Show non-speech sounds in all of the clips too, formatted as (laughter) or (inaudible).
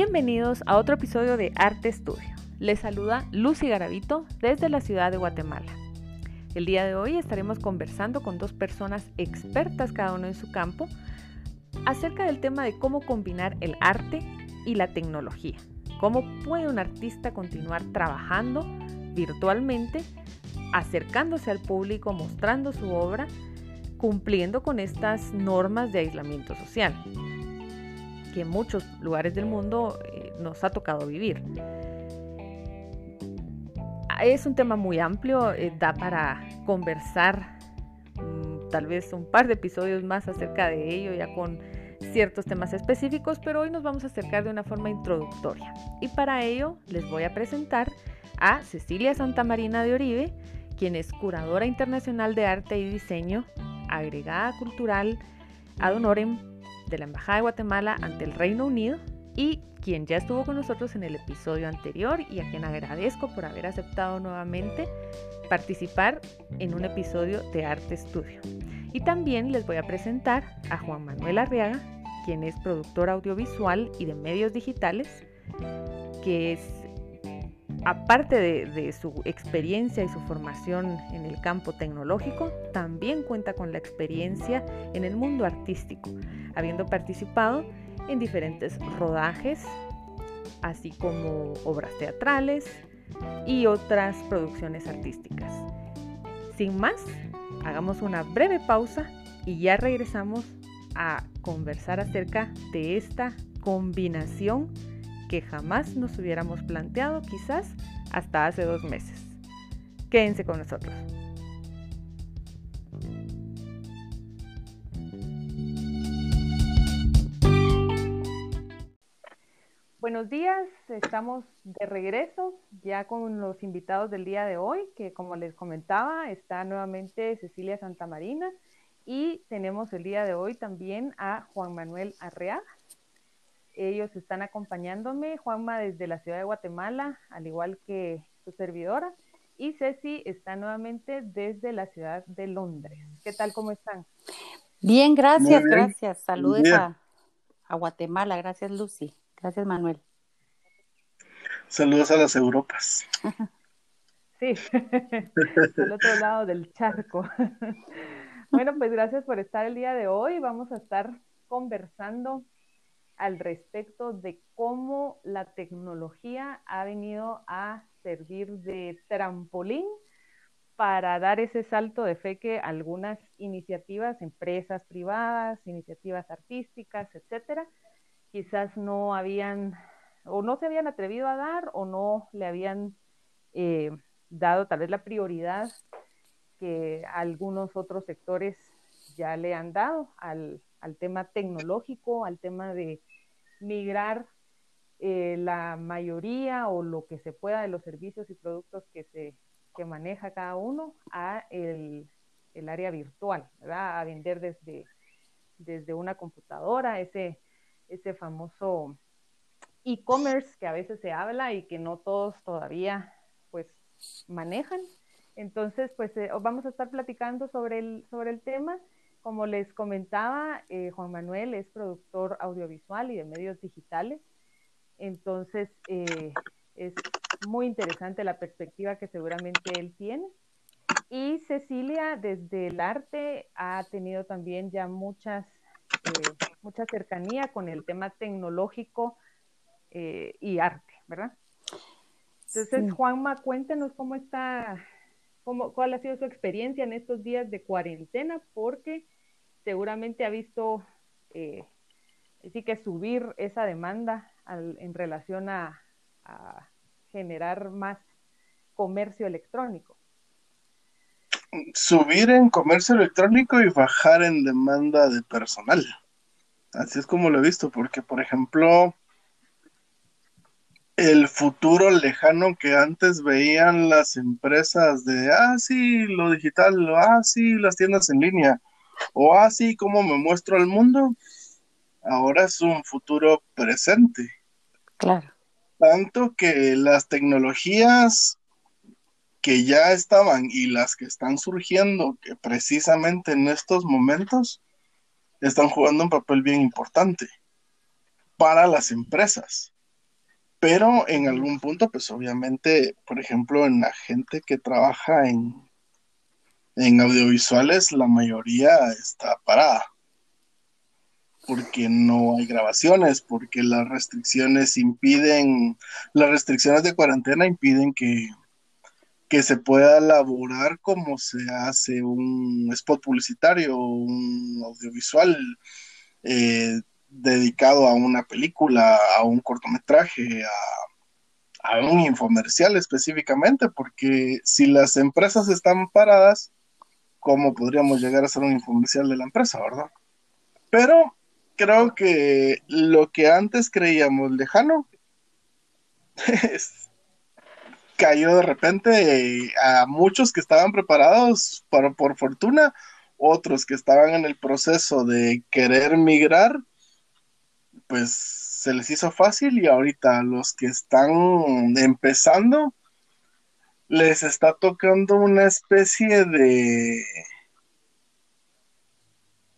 Bienvenidos a otro episodio de Arte Estudio. Les saluda Lucy Garavito desde la ciudad de Guatemala. El día de hoy estaremos conversando con dos personas expertas cada uno en su campo acerca del tema de cómo combinar el arte y la tecnología. Cómo puede un artista continuar trabajando virtualmente, acercándose al público, mostrando su obra, cumpliendo con estas normas de aislamiento social que en muchos lugares del mundo eh, nos ha tocado vivir. Es un tema muy amplio, eh, da para conversar mm, tal vez un par de episodios más acerca de ello, ya con ciertos temas específicos, pero hoy nos vamos a acercar de una forma introductoria. Y para ello les voy a presentar a Cecilia Santamarina de Oribe, quien es curadora internacional de arte y diseño, agregada cultural ad honorem de la Embajada de Guatemala ante el Reino Unido y quien ya estuvo con nosotros en el episodio anterior y a quien agradezco por haber aceptado nuevamente participar en un episodio de Arte Estudio. Y también les voy a presentar a Juan Manuel Arriaga, quien es productor audiovisual y de medios digitales, que es, aparte de, de, su experiencia y su formación en el campo tecnológico, también cuenta con la experiencia en el mundo artístico, habiendo participado en diferentes rodajes, así como obras teatrales y otras producciones artísticas. Sin más, hagamos una breve pausa y ya regresamos a conversar acerca de esta combinación que jamás nos hubiéramos planteado quizás hasta hace dos meses. Quédense con nosotros. Buenos días, estamos de regreso ya con los invitados del día de hoy, que como les comentaba, está nuevamente Cecilia Santamarina y tenemos el día de hoy también a Juan Manuel Arreaga. Ellos están acompañándome, Juanma desde la ciudad de Guatemala, al igual que su servidora, y Ceci está nuevamente desde la ciudad de Londres. ¿Qué tal? ¿Cómo están? Bien, gracias, gracias. Saludos a, a Guatemala. Gracias, Lucy. Gracias, Manuel. Saludos a las Europas. (laughs) Sí, (laughs) al otro lado del charco. (laughs) Bueno, pues gracias por estar el día de hoy. Vamos a estar conversando al respecto de cómo la tecnología ha venido a servir de trampolín para dar ese salto de fe que algunas iniciativas, empresas privadas, iniciativas artísticas, etcétera, quizás no habían o no se habían atrevido a dar o no le habían eh, dado tal vez la prioridad que algunos otros sectores ya le han dado al, al tema tecnológico, al tema de migrar eh, la mayoría o lo que se pueda de los servicios y productos que se que maneja cada uno a el, el área virtual, ¿verdad? a vender desde, desde una computadora, ese ese famoso e-commerce que a veces se habla y que no todos todavía pues manejan. Entonces, pues eh, vamos a estar platicando sobre el, sobre el tema. Como les comentaba, eh, Juan Manuel es productor audiovisual y de medios digitales. Entonces, eh, es muy interesante la perspectiva que seguramente él tiene. Y Cecilia, desde el arte, ha tenido también ya muchas mucha cercanía con el tema tecnológico eh, y arte, ¿verdad? Entonces, Juanma, cuéntenos cómo está, cómo, cuál ha sido su experiencia en estos días de cuarentena, porque seguramente ha visto, eh, sí que subir esa demanda en relación a generar más comercio electrónico subir en comercio electrónico y bajar en demanda de personal. Así es como lo he visto, porque por ejemplo, el futuro lejano que antes veían las empresas de, ah, sí, lo digital, ah, sí, las tiendas en línea, o ah, sí, cómo me muestro al mundo, ahora es un futuro presente. Claro. Tanto que las tecnologías que ya estaban y las que están surgiendo, que precisamente en estos momentos están jugando un papel bien importante para las empresas. pero en algún punto, pues obviamente, por ejemplo, en la gente que trabaja en, en audiovisuales, la mayoría está parada porque no hay grabaciones, porque las restricciones impiden, las restricciones de cuarentena impiden que, que se pueda elaborar como se hace un spot publicitario, un audiovisual eh, dedicado a una película, a un cortometraje, a, a un infomercial específicamente, porque si las empresas están paradas, ¿cómo podríamos llegar a ser un infomercial de la empresa, verdad? Pero creo que lo que antes creíamos lejano (laughs) cayó de repente a muchos que estaban preparados para, por fortuna, otros que estaban en el proceso de querer migrar, pues se les hizo fácil y ahorita los que están empezando les está tocando una especie de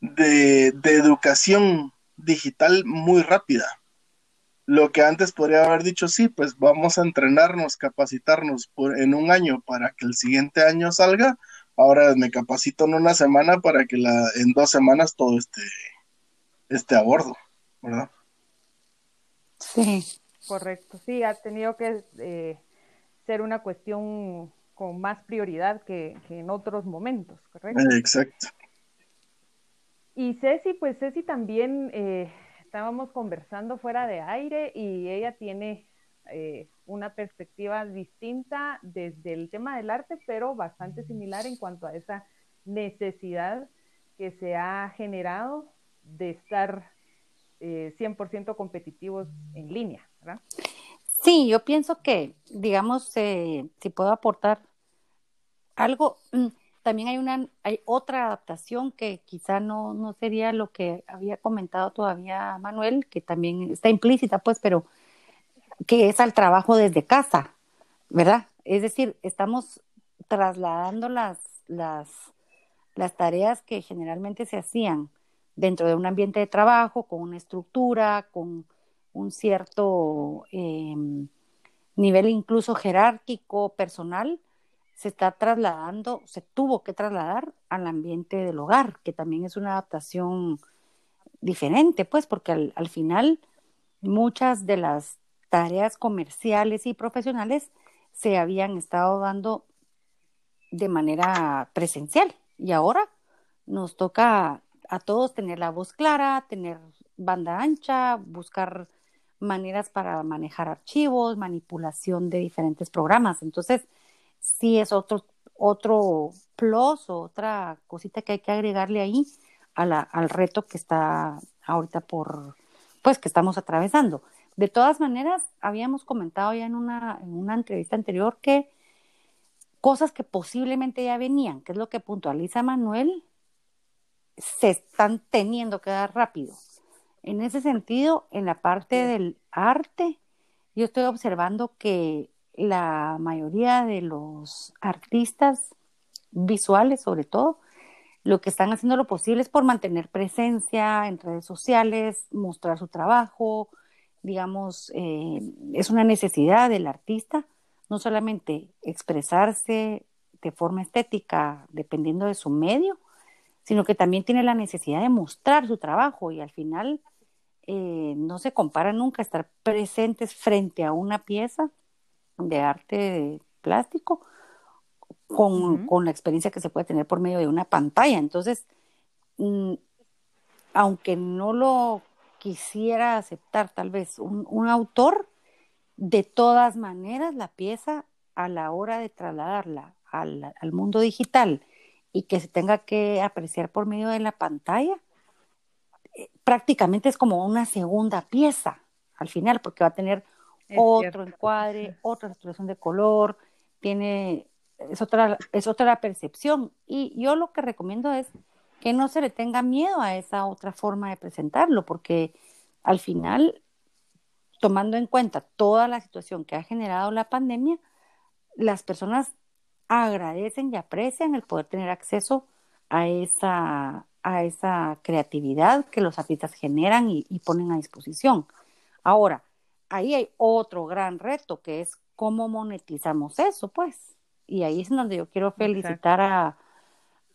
de, educación digital muy rápida. Lo que antes podría haber dicho, sí, pues vamos a entrenarnos, capacitarnos por, en un año para que el siguiente año salga. Ahora me capacito en una semana para que la, en dos semanas todo esté, esté a bordo, ¿verdad? Sí. Correcto, sí, ha tenido que eh, ser una cuestión con más prioridad que, que en otros momentos, ¿correcto? Exacto. Y Ceci, pues Ceci también eh, estábamos conversando fuera de aire y ella tiene eh, una perspectiva distinta desde el tema del arte, pero bastante similar en cuanto a esa necesidad que se ha generado de estar eh, 100% competitivos en línea. Sí, yo pienso que, digamos, eh, si puedo aportar algo, mm, también hay una, hay otra adaptación que quizá no, no sería lo que había comentado todavía Manuel, que también está implícita, pues, pero que es al trabajo desde casa, ¿verdad? Es decir, estamos trasladando las, las, las tareas que generalmente se hacían dentro de un ambiente de trabajo, con una estructura, con un cierto em, nivel incluso jerárquico, personal, se está trasladando, se tuvo que trasladar al ambiente del hogar, que también es una adaptación diferente, pues, porque al, final muchas de las tareas comerciales y profesionales se habían estado dando de manera presencial y ahora nos toca a todos tener la voz clara, tener banda ancha, buscar maneras para manejar archivos, manipulación de diferentes programas. Entonces, sí es otro, otro plus o otra cosita que hay que agregarle ahí a la, al reto que está ahorita por, pues que estamos atravesando. De todas maneras, habíamos comentado ya en una, en una entrevista anterior que cosas que posiblemente ya venían, que es lo que puntualiza Manuel, se están teniendo que dar rápido. En ese sentido, en la parte del arte, yo estoy observando que la mayoría de los artistas visuales, sobre todo, lo que están haciendo lo posible es por mantener presencia en redes sociales, mostrar su trabajo, digamos, eh, es una necesidad del artista, no solamente expresarse de forma estética dependiendo de su medio, sino que también tiene la necesidad de mostrar su trabajo y al final eh, no se compara nunca estar presentes frente a una pieza de arte plástico con, con, la experiencia que se puede tener por medio de una pantalla. Entonces, mm, aunque no lo quisiera aceptar tal vez un, un, autor, de todas maneras la pieza a la hora de trasladarla al, al, mundo digital y que se tenga que apreciar por medio de la pantalla, eh, prácticamente es como una segunda pieza al final, porque va a tener otro encuadre, otra saturación de color, tiene, es otra, es otra percepción. Y yo lo que recomiendo es que no se le tenga miedo a esa otra forma de presentarlo, porque al final, tomando en cuenta toda la situación que ha generado la pandemia, las personas agradecen y aprecian el poder tener acceso a esa, a esa creatividad que los artistas generan y ponen a disposición. Ahora, ahí hay otro gran reto que es cómo monetizamos eso, pues. Y ahí es donde yo quiero felicitar a,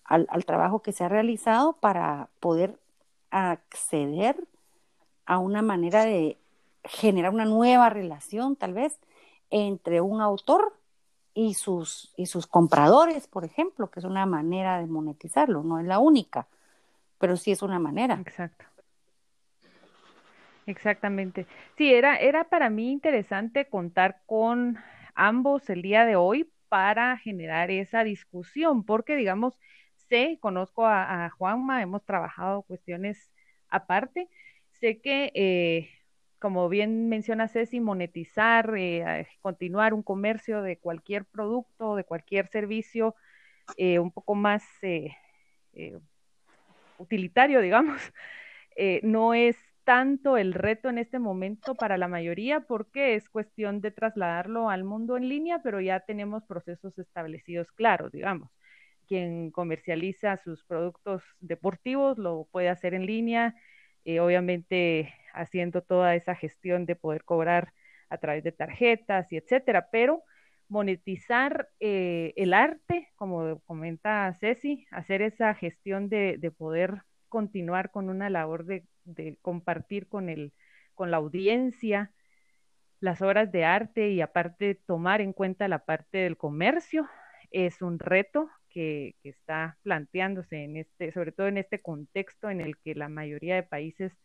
al, al, trabajo que se ha realizado para poder acceder a una manera de generar una nueva relación, tal vez, entre un autor y sus, y sus compradores, por ejemplo, que es una manera de monetizarlo, no es la única, pero sí es una manera. Exacto. Exactamente. Sí, era, era para mí interesante contar con ambos el día de hoy para generar esa discusión, porque digamos, sé, conozco a, Juanma, hemos trabajado cuestiones aparte, sé que eh, como bien menciona Ceci, monetizar, eh, continuar un comercio de cualquier producto, de cualquier servicio, eh, un poco más eh, eh utilitario, (laughs) digamos, no es tanto el reto en este momento para la mayoría porque es cuestión de trasladarlo al mundo en línea, pero ya tenemos procesos establecidos claros, digamos. Quien comercializa sus productos deportivos lo puede hacer en línea, eh, obviamente haciendo toda esa gestión de poder cobrar a través de tarjetas y etcétera, pero monetizar eh, el arte, como comenta Ceci, hacer esa gestión de, de poder continuar con una labor de, de, compartir con, el, con la audiencia las obras de arte y aparte tomar en cuenta la parte del comercio, es un reto que, que está planteándose en este, sobre todo en este contexto en el que la mayoría de países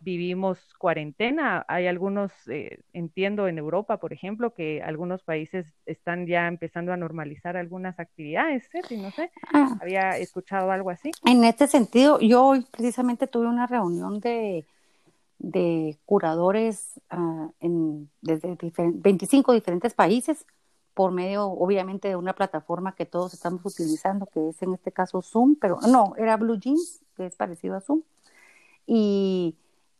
vivimos cuarentena. Hay algunos, eh, entiendo en Europa, por ejemplo, que algunos países están ya empezando a normalizar algunas actividades, ¿sí? no sé, ah. había escuchado algo así. En este sentido, yo hoy precisamente tuve una reunión de, de curadores uh, en, desde 25 diferentes países por medio, obviamente, de una plataforma que todos estamos utilizando, que es en este caso Zoom, pero no, era Blue Jeans, que es parecido a Zoom. Y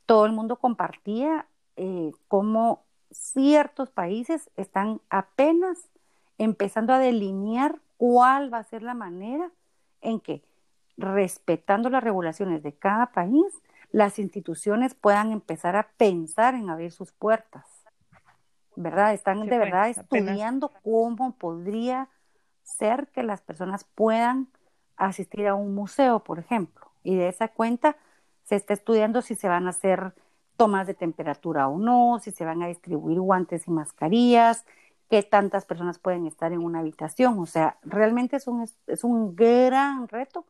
todo el mundo compartía eh, cómo ciertos países están apenas empezando a delinear cuál va a ser la manera en que, respetando las regulaciones de cada país, las instituciones puedan empezar a pensar en abrir sus puertas. ¿Verdad? Están sí, de pues, verdad estudiando apenas. cómo podría ser que las personas puedan asistir a un museo, por ejemplo. Y de esa cuenta, se está estudiando si se van a hacer tomas de temperatura o no, si se van a distribuir guantes y mascarillas, qué tantas personas pueden estar en una habitación. O sea, realmente es un, es un gran reto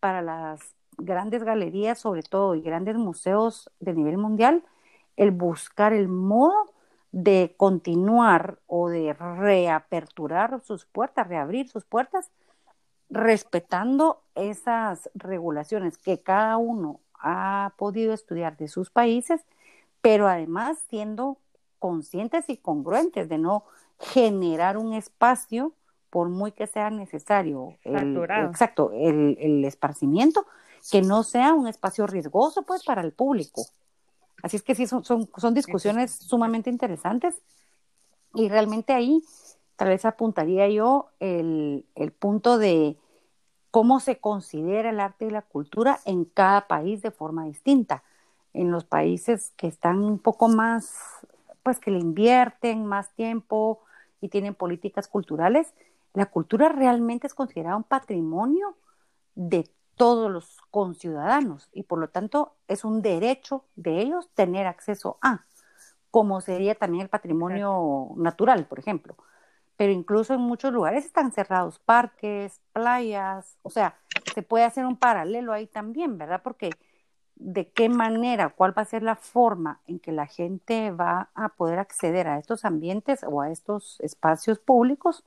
para las grandes galerías, sobre todo, y grandes museos de nivel mundial, el buscar el modo de continuar o de reaperturar sus puertas, reabrir sus puertas, respetando esas regulaciones que cada uno ha podido estudiar de sus países, pero además siendo conscientes y congruentes de no generar un espacio, por muy que sea necesario, el, exacto, el, el, esparcimiento, que no sea un espacio riesgoso pues para el público. Así es que sí, son, son, son discusiones sumamente interesantes y realmente ahí tal vez apuntaría yo el, el punto de cómo se considera el arte y la cultura en cada país de forma distinta. En los países que están un poco más, pues que le invierten más tiempo y tienen políticas culturales, la cultura realmente es considerada un patrimonio de todos los conciudadanos y por lo tanto es un derecho de ellos tener acceso a, como sería también el patrimonio natural, por ejemplo pero incluso en muchos lugares están cerrados parques, playas, o sea, se puede hacer un paralelo ahí también, ¿verdad? Porque de qué manera, cuál va a ser la forma en que la gente va a poder acceder a estos ambientes o a estos espacios públicos,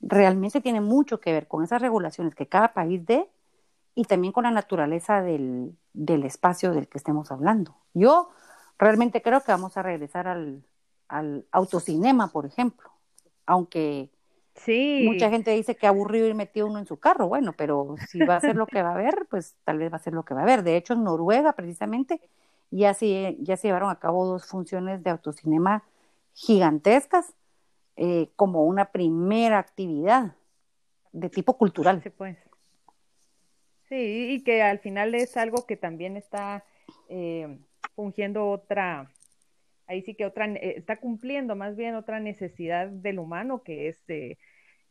realmente tiene mucho que ver con esas regulaciones que cada país dé y también con la naturaleza del, del espacio del que estemos hablando. Yo realmente creo que vamos a regresar al, al autocinema, por ejemplo aunque sí. mucha gente dice que aburrido ir metido uno en su carro, bueno, pero si va a ser lo que va a haber, pues tal vez va a ser lo que va a haber. De hecho, en Noruega, precisamente, ya se, ya se llevaron a cabo dos funciones de autocinema gigantescas eh, como una primera actividad de tipo cultural. Sí, pues. sí, y que al final es algo que también está eh, fungiendo otra ahí sí que otra, eh, está cumpliendo más bien otra necesidad del humano, que es eh,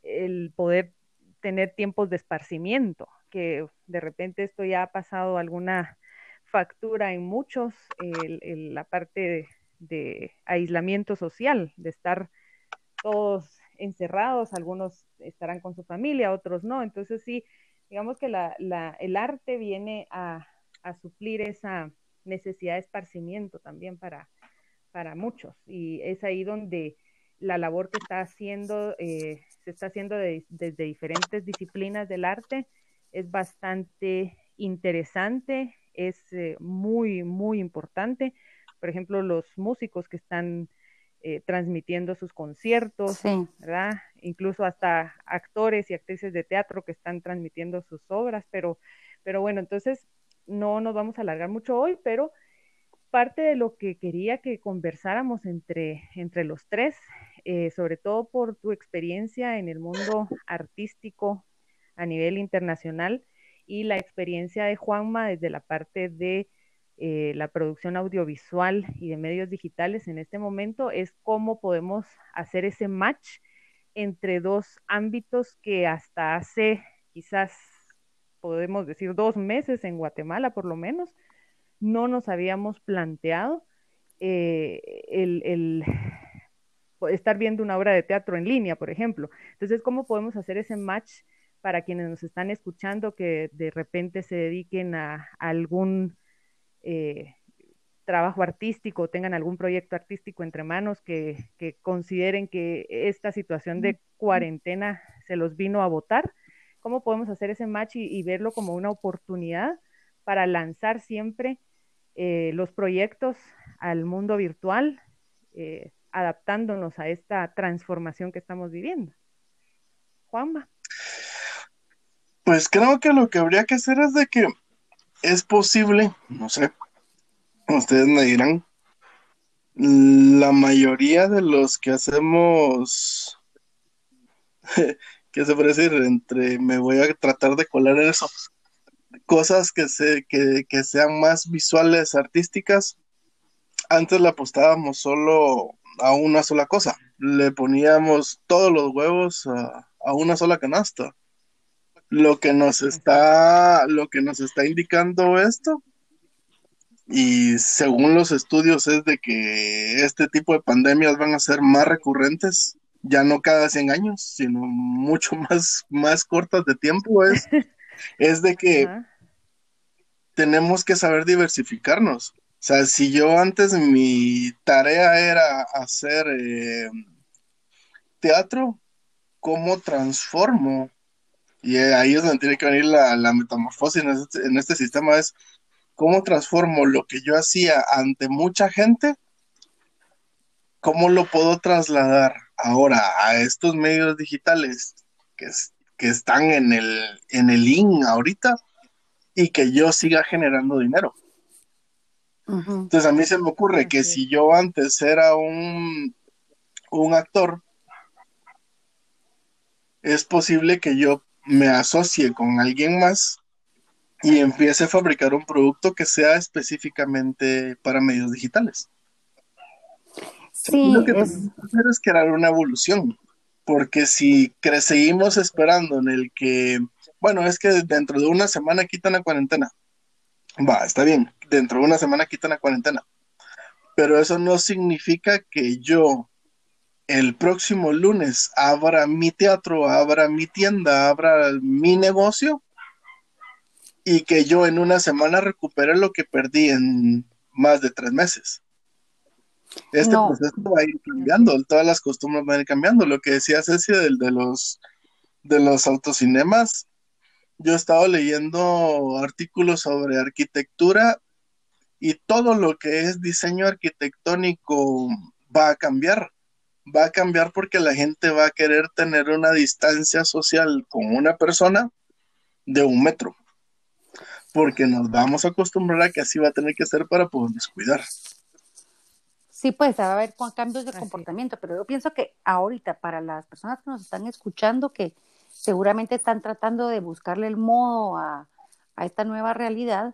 el poder tener tiempos de esparcimiento, que de repente esto ya ha pasado alguna factura en muchos, la parte de, aislamiento social, de estar todos encerrados, algunos estarán con su familia, otros no. Entonces sí, digamos que la, el arte viene a, suplir esa necesidad de esparcimiento también para, para muchos. Y es ahí donde la labor que está haciendo, eh, se está haciendo desde diferentes disciplinas del arte, es bastante interesante, es eh, muy, muy importante. Por ejemplo, los músicos que están eh, transmitiendo sus conciertos, ¿verdad? Incluso hasta actores y actrices de teatro que están transmitiendo sus obras, pero, pero bueno, entonces no nos vamos a alargar mucho hoy, pero parte de lo que quería que conversáramos entre, entre los tres, eh, sobre todo por tu experiencia en el mundo artístico a nivel internacional y la experiencia de Juanma desde la parte de eh, la producción audiovisual y de medios digitales en este momento, es cómo podemos hacer ese match entre dos ámbitos que hasta hace quizás podemos decir dos meses en Guatemala por lo menos, no nos habíamos planteado eh, el, (sighs) estar viendo una obra de teatro en línea, por ejemplo. Entonces, ¿cómo podemos hacer ese match para quienes nos están escuchando que de repente se dediquen a, algún eh, trabajo artístico, tengan algún proyecto artístico entre manos, que, consideren que esta situación de cuarentena se los vino a votar? ¿Cómo podemos hacer ese match y verlo como una oportunidad para lanzar siempre eh, los proyectos al mundo virtual, eh, adaptándonos a esta transformación que estamos viviendo. Juanma. Pues creo que lo que habría que hacer es de que es posible, no sé, ustedes me dirán, la mayoría de los que hacemos, (laughs) ¿qué se puede decir? Entre me voy a tratar de colar eso, cosas que, se, que, que sean más visuales, artísticas, antes le apostábamos solo a una sola cosa. Le poníamos todos los huevos a, a, una sola canasta. Lo que nos está, lo que nos está indicando esto, y según los estudios, es de que este tipo de pandemias van a ser más recurrentes, ya no cada 100 años, sino mucho (laughs) más, más cortas de tiempo. Es, (laughs) es de que tenemos que saber diversificarnos. O sea, si yo antes mi tarea era hacer eh, teatro, ¿cómo transformo? Y ahí es donde tiene que venir la, metamorfosis en este, en este sistema, es cómo transformo lo que yo hacía ante mucha gente, cómo lo puedo trasladar ahora a estos medios digitales que, que están en el, en el IN ahorita y que yo siga generando dinero. Entonces a mí se me ocurre que si yo antes era un, un actor, es posible que yo me asocie con alguien más y empiece a fabricar un producto que sea específicamente para medios digitales. Sí, lo que es... tenemos que hacer es crear una evolución, porque si seguimos esperando en el que bueno, es que dentro de una semana quitan la cuarentena. Va, está bien, dentro de una semana quitan la cuarentena. Pero eso no significa que yo el próximo lunes abra mi teatro, abra mi tienda, abra mi negocio y que yo en una semana recupere lo que perdí en más de tres meses. Este proceso va a ir cambiando, todas las costumbres van a ir cambiando. Lo que decía Ceci del de los de los autocinemas, yo he estado leyendo artículos sobre arquitectura y todo lo que es diseño arquitectónico va a cambiar. Va a cambiar porque la gente va a querer tener una distancia social con una persona de un metro. Porque nos vamos a acostumbrar a que así va a tener que ser para podernos cuidar. Sí, pues va a haber cambios de comportamiento, pero yo pienso que ahorita para las personas que nos están escuchando que seguramente están tratando de buscarle el modo a, esta nueva realidad,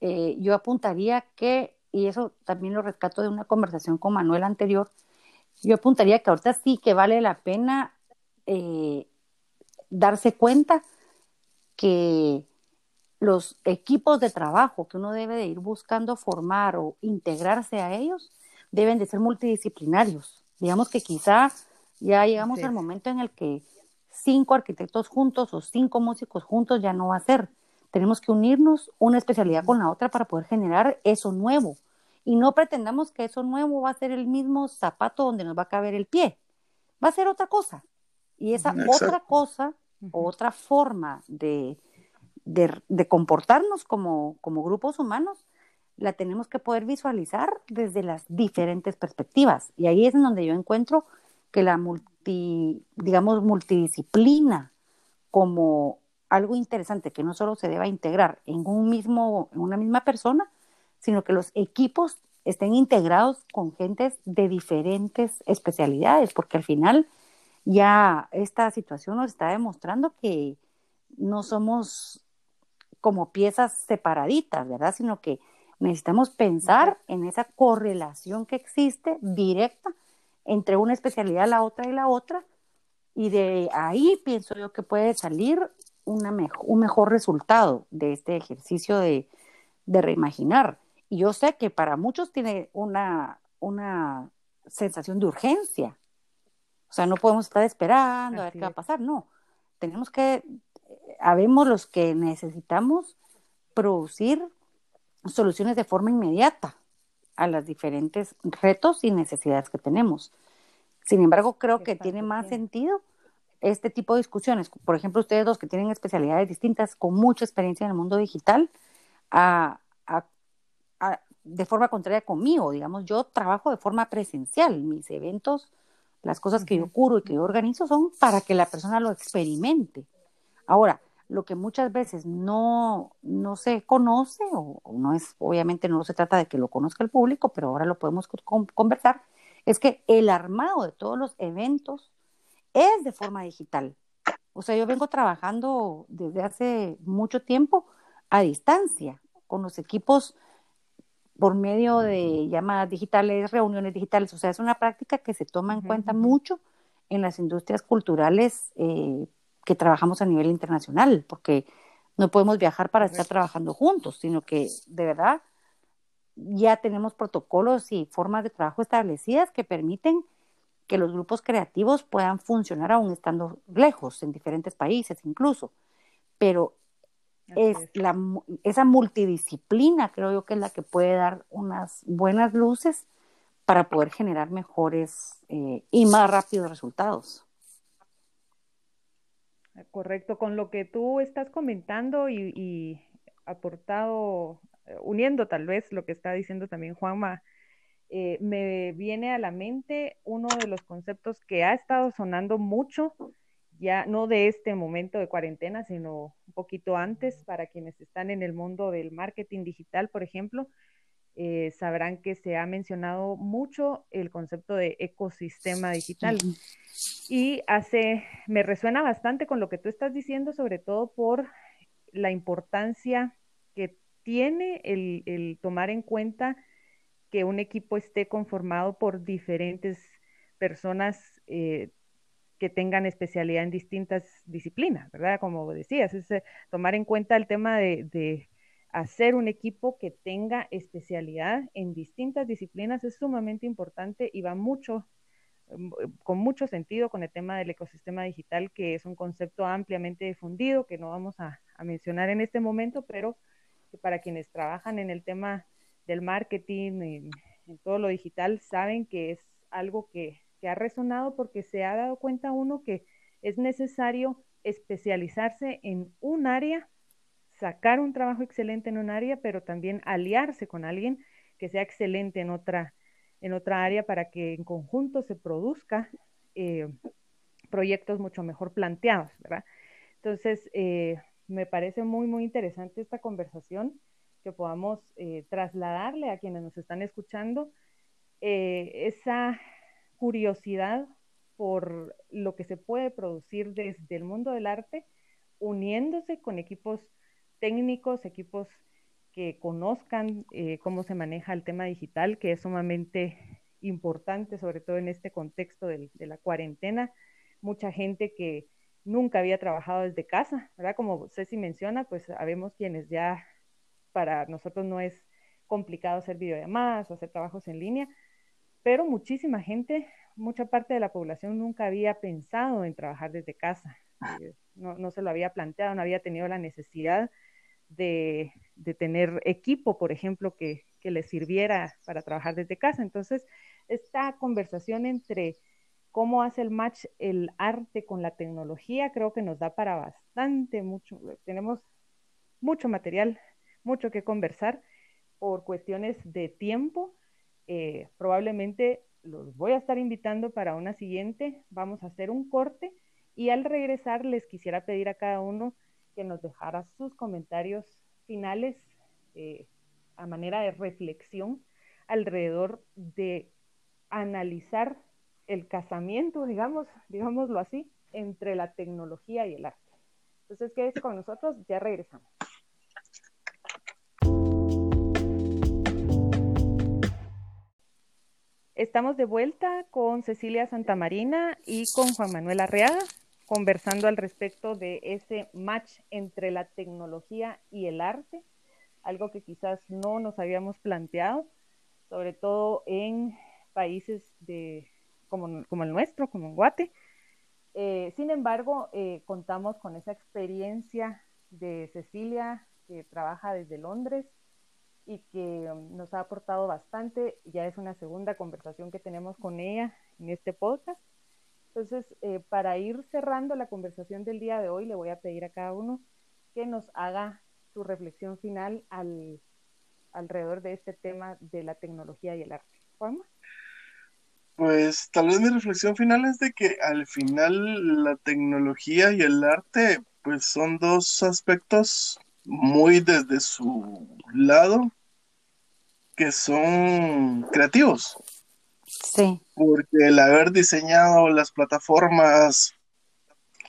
eh, yo apuntaría que y eso también lo rescato de una conversación con Manuel anterior, yo apuntaría que ahorita sí que vale la pena eh, darse cuenta que los equipos de trabajo que uno debe de ir buscando formar o integrarse a ellos deben de ser multidisciplinarios. Digamos que quizá ya llegamos al momento en el que cinco arquitectos juntos o cinco músicos juntos ya no va a ser. Tenemos que unirnos una especialidad con la otra para poder generar eso nuevo. Y no pretendamos que eso nuevo va a ser el mismo zapato donde nos va a caber el pie. Va a ser otra cosa. Y esa otra cosa, otra forma de, de, comportarnos como, como grupos humanos, la tenemos que poder visualizar desde las diferentes perspectivas. Y ahí es en donde yo encuentro que la multi, digamos, multidisciplina como algo interesante que no solo se deba integrar en un mismo, en una misma persona, sino que los equipos estén integrados con gentes de diferentes especialidades, porque al final ya esta situación nos está demostrando que no somos como piezas separaditas, ¿verdad? Sino que necesitamos pensar en esa correlación que existe directa entre una especialidad, la otra y la otra, y de ahí pienso yo que puede salir una un mejor resultado de este ejercicio de, reimaginar. Y yo sé que para muchos tiene una, una sensación de urgencia. O sea, no podemos estar esperando a ver qué va a pasar, no. Tenemos que habemos los que necesitamos producir soluciones de forma inmediata a los diferentes retos y necesidades que tenemos. Sin embargo, creo que tiene más sentido este tipo de discusiones. Por ejemplo, ustedes dos que tienen especialidades distintas, con mucha experiencia en el mundo digital, de forma contraria conmigo. Digamos, yo trabajo de forma presencial. Mis eventos, las cosas que yo curo y que yo organizo son para que la persona lo experimente. Ahora, lo que muchas veces no, no se conoce, o, no es, obviamente no se trata de que lo conozca el público, pero ahora lo podemos conversar, es que el armado de todos los eventos es de forma digital. O sea, yo vengo trabajando desde hace mucho tiempo a distancia, con los equipos por medio de llamadas digitales, reuniones digitales. O sea, es una práctica que se toma en cuenta mucho en las industrias culturales eh, que trabajamos a nivel internacional, porque no podemos viajar para estar trabajando juntos, sino que de verdad ya tenemos protocolos y formas de trabajo establecidas que permiten que los grupos creativos puedan funcionar aún estando lejos, en diferentes países incluso. Pero es, La, esa multidisciplina creo yo que es la que puede dar unas buenas luces para poder generar mejores eh, y más rápidos resultados. Correcto, con lo que tú estás comentando y, aportado, eh, uniendo tal vez lo que está diciendo también Juanma, eh, me viene a la mente uno de los conceptos que ha estado sonando mucho, ya no de este momento de cuarentena, sino un poquito antes, para quienes están en el mundo del marketing digital, por ejemplo, eh, sabrán que se ha mencionado mucho el concepto de ecosistema digital. Y hace, me resuena bastante con lo que tú estás diciendo, sobre todo por la importancia que tiene el, tomar en cuenta que un equipo esté conformado por diferentes personas eh, que tengan especialidad en distintas disciplinas, ¿verdad? Como decías, es eh, tomar en cuenta el tema de hacer un equipo que tenga especialidad en distintas disciplinas es sumamente importante y va mucho, mm, con mucho sentido con el tema del ecosistema digital, que es un concepto ampliamente difundido, que no vamos a, mencionar en este momento, pero que para quienes trabajan en el tema del marketing, en, todo lo digital, saben que es algo que, que ha resonado porque se ha dado cuenta uno que es necesario especializarse en un área sacar un trabajo excelente en un área, pero también aliarse con alguien que sea excelente en otra, en otra área para que en conjunto se produzca eh, proyectos mucho mejor planteados, ¿verdad? Entonces, eh, me parece muy, muy interesante esta conversación que podamos eh, trasladarle a quienes nos están escuchando esa curiosidad por lo que se puede producir desde el mundo del arte, uniéndose con equipos técnicos, equipos que conozcan eh, cómo se maneja el tema digital, que es sumamente importante, sobre todo en este contexto de la cuarentena. Mucha gente que nunca había trabajado desde casa, ¿verdad? Como Ceci menciona, pues sabemos quienes ya para nosotros no es complicado hacer videollamadas o hacer trabajos en línea, pero muchísima gente, mucha parte de la población nunca había pensado en trabajar desde casa, eh, no, no se lo había planteado, no había tenido la necesidad de, tener equipo, por ejemplo, que, que les sirviera para trabajar desde casa. Entonces, esta conversación entre cómo hace el match el arte con la tecnología, creo que nos da para bastante, mucho, tenemos mucho material, mucho que conversar por cuestiones de tiempo. Eh, probablemente los voy a estar invitando para una siguiente, vamos a hacer un corte y al regresar les quisiera pedir a cada uno que nos dejara sus comentarios finales eh, a manera de reflexión alrededor de analizar el casamiento, digamos, digámoslo así, entre la tecnología y el arte. Entonces, quédese con nosotros, ya regresamos. Estamos de vuelta con Cecilia Santamarina y con Juan Manuel Arreaga, conversando al respecto de ese match entre la tecnología y el arte, algo que quizás no nos habíamos planteado, sobre todo en países de como, el nuestro, como en Guate. Eh, sin embargo, eh, contamos con esa experiencia de Cecilia, que trabaja desde Londres y que nos ha aportado bastante. Ya es una segunda conversación que tenemos con ella en este podcast. Entonces, eh, para ir cerrando la conversación del día de hoy, le voy a pedir a cada uno que nos haga su reflexión final al, alrededor de este tema de la tecnología y el arte. ¿Podemos? Pues tal vez mi reflexión final es de que al final la tecnología y el arte pues son dos aspectos muy desde su lado que son creativos. Sí. Porque el haber diseñado las plataformas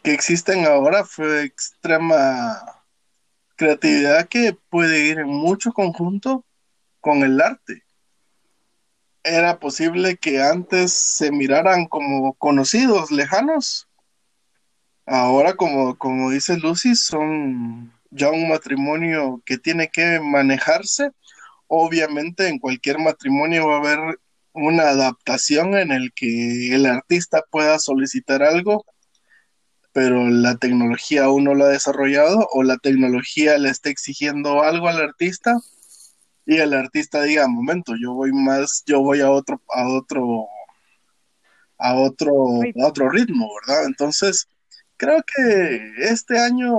que existen ahora fue extrema creatividad que puede ir en mucho conjunto con el arte era posible que antes se miraran como conocidos, lejanos. Ahora, como, como dice Lucy, son ya un matrimonio que tiene que manejarse. Obviamente en cualquier matrimonio va a haber una adaptación en el que el artista pueda solicitar algo, pero la tecnología aún no lo ha desarrollado o la tecnología le está exigiendo algo al artista y el artista diga, momento, yo voy más, yo voy a otro, a otro, a otro, a otro ritmo, ¿verdad? Entonces, creo que este año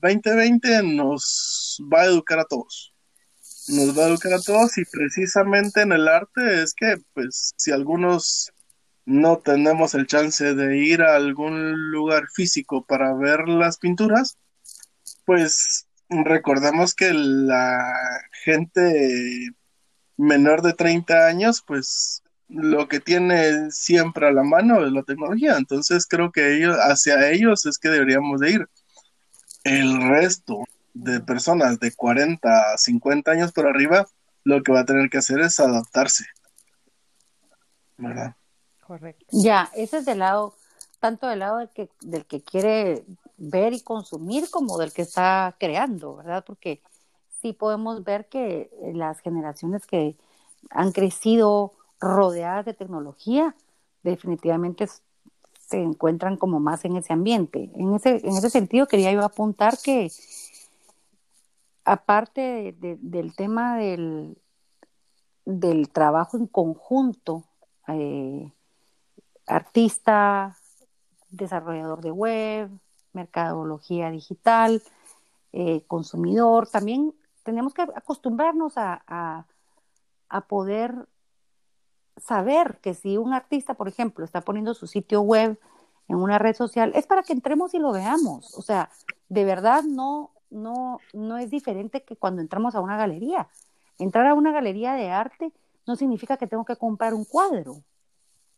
2020 nos va a educar a todos. Nos va a educar a todos y precisamente en el arte es que, pues, si algunos no tenemos el chance de ir a algún lugar físico para ver las pinturas, pues recordemos que la gente menor de 30 años, pues lo que tiene siempre a la mano es la tecnología. Entonces creo que ellos, hacia ellos es que deberíamos de ir. El resto de personas de 40 a 50 años por arriba, lo que va a tener que hacer es adaptarse. ¿Verdad? Correcto. Ya, ese es del lado, tanto del lado del que, del que quiere ver y consumir como del que está creando, ¿verdad? Porque sí podemos ver que las generaciones que han crecido rodeadas de tecnología definitivamente se encuentran como más en ese ambiente. En ese, en ese sentido quería yo apuntar que aparte del tema del, del trabajo en conjunto, eh, artista, desarrollador de web, mercadología digital, eh, consumidor. También tenemos que acostumbrarnos a, a, poder saber que si un artista, por ejemplo, está poniendo su sitio web en una red social, es para que entremos y lo veamos. O sea, de verdad no, no, no es diferente que cuando entramos a una galería. Entrar a una galería de arte no significa que tengo que comprar un cuadro.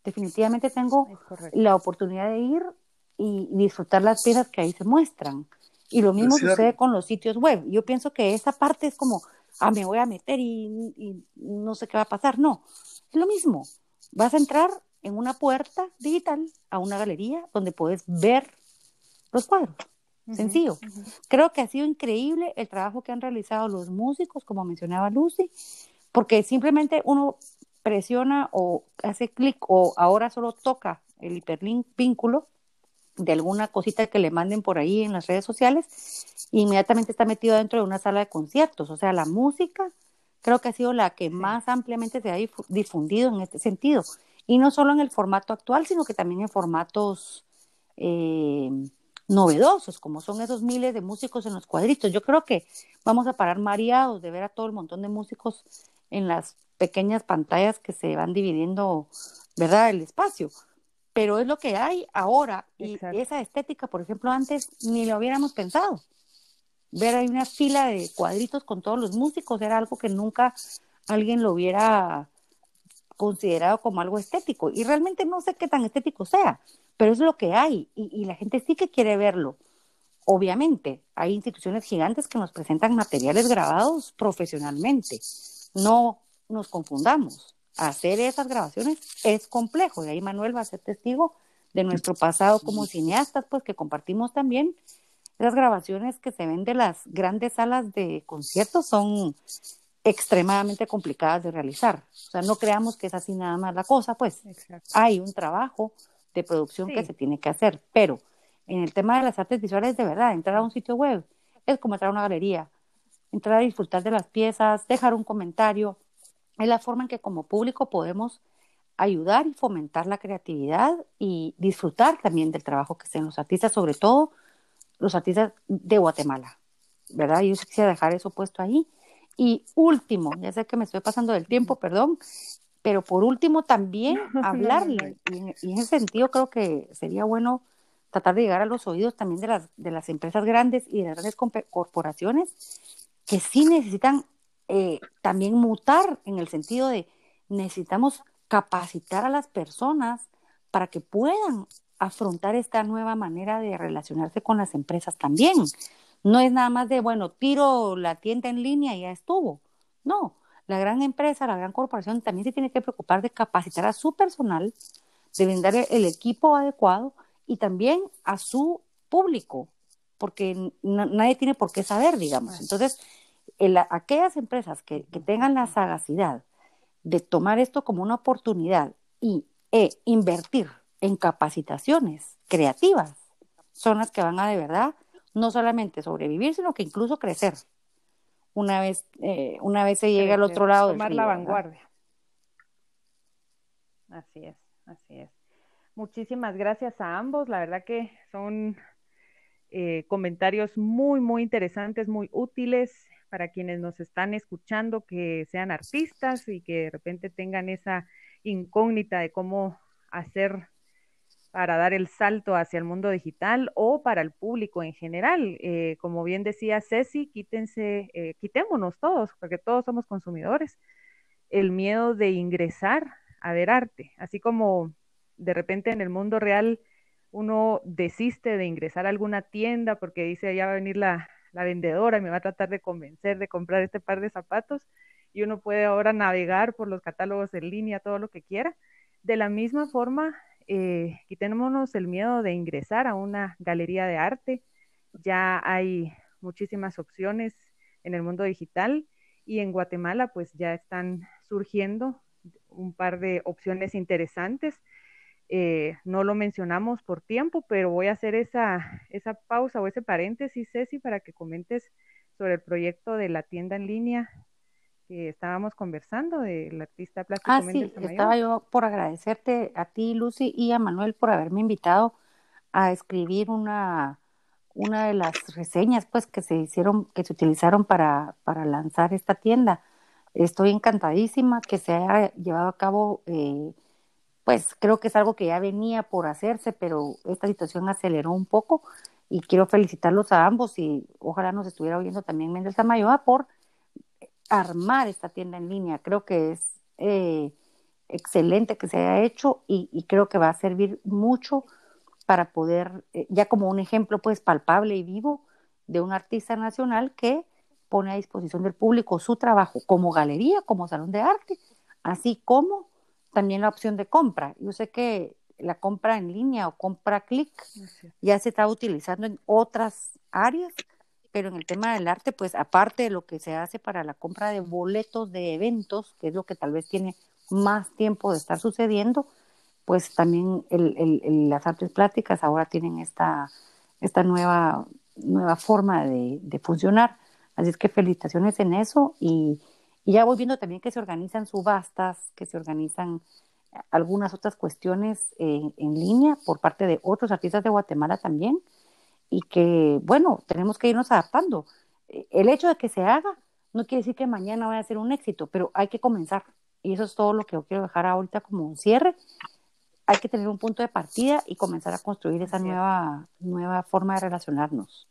Definitivamente tengo la oportunidad de ir y disfrutar las piezas que ahí se muestran. Y lo mismo sucede con los sitios web. Yo pienso que esa parte es como ah, me voy a meter y, y no sé qué va a pasar. No, es lo mismo. Vas a entrar en una puerta digital a una galería donde puedes ver los cuadros. Sencillo. Creo que ha sido increíble el trabajo que han realizado los músicos, como mencionaba Lucy, porque simplemente uno presiona o hace clic o ahora solo toca el hiperlink vínculo de alguna cosita que le manden por ahí en las redes sociales, e inmediatamente está metido dentro de una sala de conciertos. O sea, la música creo que ha sido la que más ampliamente se ha difundido en este sentido. Y no solo en el formato actual, sino que también en formatos eh, novedosos, como son esos miles de músicos en los cuadritos. Yo creo que vamos a parar mareados de ver a todo el montón de músicos en las pequeñas pantallas que se van dividiendo, ¿verdad?, el espacio. Pero es lo que hay ahora y esa estética, por ejemplo, antes ni lo hubiéramos pensado. Ver ahí una fila de cuadritos con todos los músicos era algo que nunca alguien lo hubiera considerado como algo estético. Y realmente no sé qué tan estético sea, pero es lo que hay y, la gente sí que quiere verlo. Obviamente, hay instituciones gigantes que nos presentan materiales grabados profesionalmente. No nos confundamos. Hacer esas grabaciones es complejo y ahí Manuel va a ser testigo de nuestro pasado como cineastas, pues que compartimos también. Esas grabaciones que se ven de las grandes salas de conciertos son extremadamente complicadas de realizar. O sea, no creamos que es así nada más la cosa, pues hay un trabajo de producción que se tiene que hacer, pero en el tema de las artes visuales, de verdad, entrar a un sitio web es como entrar a una galería, entrar a disfrutar de las piezas, dejar un comentario, es la forma en que como público podemos ayudar y fomentar la creatividad y disfrutar también del trabajo que hacen los artistas, sobre todo los artistas de Guatemala, ¿verdad? Yo quisiera dejar eso puesto ahí y último, ya sé que me estoy pasando del tiempo, perdón, pero por último también (laughs) hablarle. Y en, ese sentido creo que sería bueno tratar de llegar a los oídos también de las, de las empresas grandes y de las grandes corporaciones que sí necesitan eh, también mutar en el sentido de necesitamos capacitar a las personas para que puedan afrontar esta nueva manera de relacionarse con las empresas también. No es nada más de, bueno, tiro la tienda en línea y ya estuvo. No, la gran empresa, la gran corporación también se tiene que preocupar de capacitar a su personal, de brindar el equipo adecuado y también a su público, porque nadie tiene por qué saber, digamos. Entonces, aquellas empresas que, tengan la sagacidad de tomar esto como una oportunidad y e invertir en capacitaciones creativas, son las que van a de verdad no solamente sobrevivir, sino que incluso crecer. Una vez, eh, una vez se llega al otro lado. Tomar la vanguardia. Así es, así es. Muchísimas gracias a ambos. La verdad que son eh, comentarios muy, muy interesantes, muy útiles para quienes nos están escuchando, que sean artistas y que de repente tengan esa incógnita de cómo hacer para dar el salto hacia el mundo digital o para el público en general. Eh, como bien decía Ceci, quítense, eh, todos, porque todos somos consumidores, el miedo de ingresar a ver arte, así como de repente en el mundo real uno desiste de ingresar a alguna tienda porque dice ya va a venir la, la vendedora y me va a tratar de convencer de comprar este par de zapatos y uno puede ahora navegar por los catálogos en línea, todo lo que quiera. De la misma forma, eh, quitémonos el miedo de ingresar a una galería de arte. Ya hay muchísimas opciones en el mundo digital y en Guatemala pues ya están surgiendo un par de opciones interesantes. Eh, no lo mencionamos por tiempo, pero voy a hacer esa, esa pausa o ese paréntesis, Ceci, para que comentes sobre el proyecto de la tienda en línea que estábamos conversando del artista plástico. Ah, sí, estaba yo por agradecerte a ti, Lucy, y a Manuel por haberme invitado a escribir una, una de las reseñas pues que se hicieron, que se utilizaron para, para lanzar esta tienda. Estoy encantadísima que se haya llevado a cabo, eh, pues creo que es algo que ya venía por hacerse, pero esta situación aceleró un poco y quiero felicitarlos a ambos y ojalá nos estuviera oyendo también Méndez Tamayoa por armar esta tienda en línea. Creo que es eh, excelente que se haya hecho y, creo que va a servir mucho para poder, eh, ya como un ejemplo pues palpable y vivo de un artista nacional que pone a disposición del público su trabajo como galería, como salón de arte, así como también la opción de compra. Yo sé que la compra en línea o compra clic ya se está utilizando en otras áreas, pero en el tema del arte, pues aparte de lo que se hace para la compra de boletos de eventos, que es lo que tal vez tiene más tiempo de estar sucediendo, pues también el, las artes plásticas ahora tienen esta, esta nueva, nueva forma de, funcionar. Así es que felicitaciones en eso y ya voy viendo también que se organizan subastas, que se organizan algunas otras cuestiones en línea por parte de otros artistas de Guatemala también y que, bueno, tenemos que irnos adaptando. El hecho de que se haga no quiere decir que mañana vaya a ser un éxito, pero hay que comenzar. Y eso es todo lo que yo quiero dejar ahorita como un cierre. Hay que tener un punto de partida y comenzar a construir esa nueva, nueva forma de relacionarnos.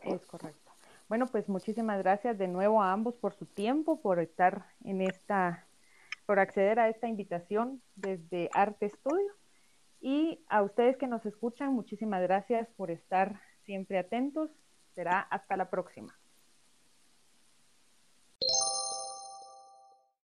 Es correcto. Bueno, pues muchísimas gracias de nuevo a ambos por su tiempo, por estar en esta por acceder a esta invitación desde Arte Estudio. Y a ustedes que nos escuchan, muchísimas gracias por estar siempre atentos. Será hasta la próxima.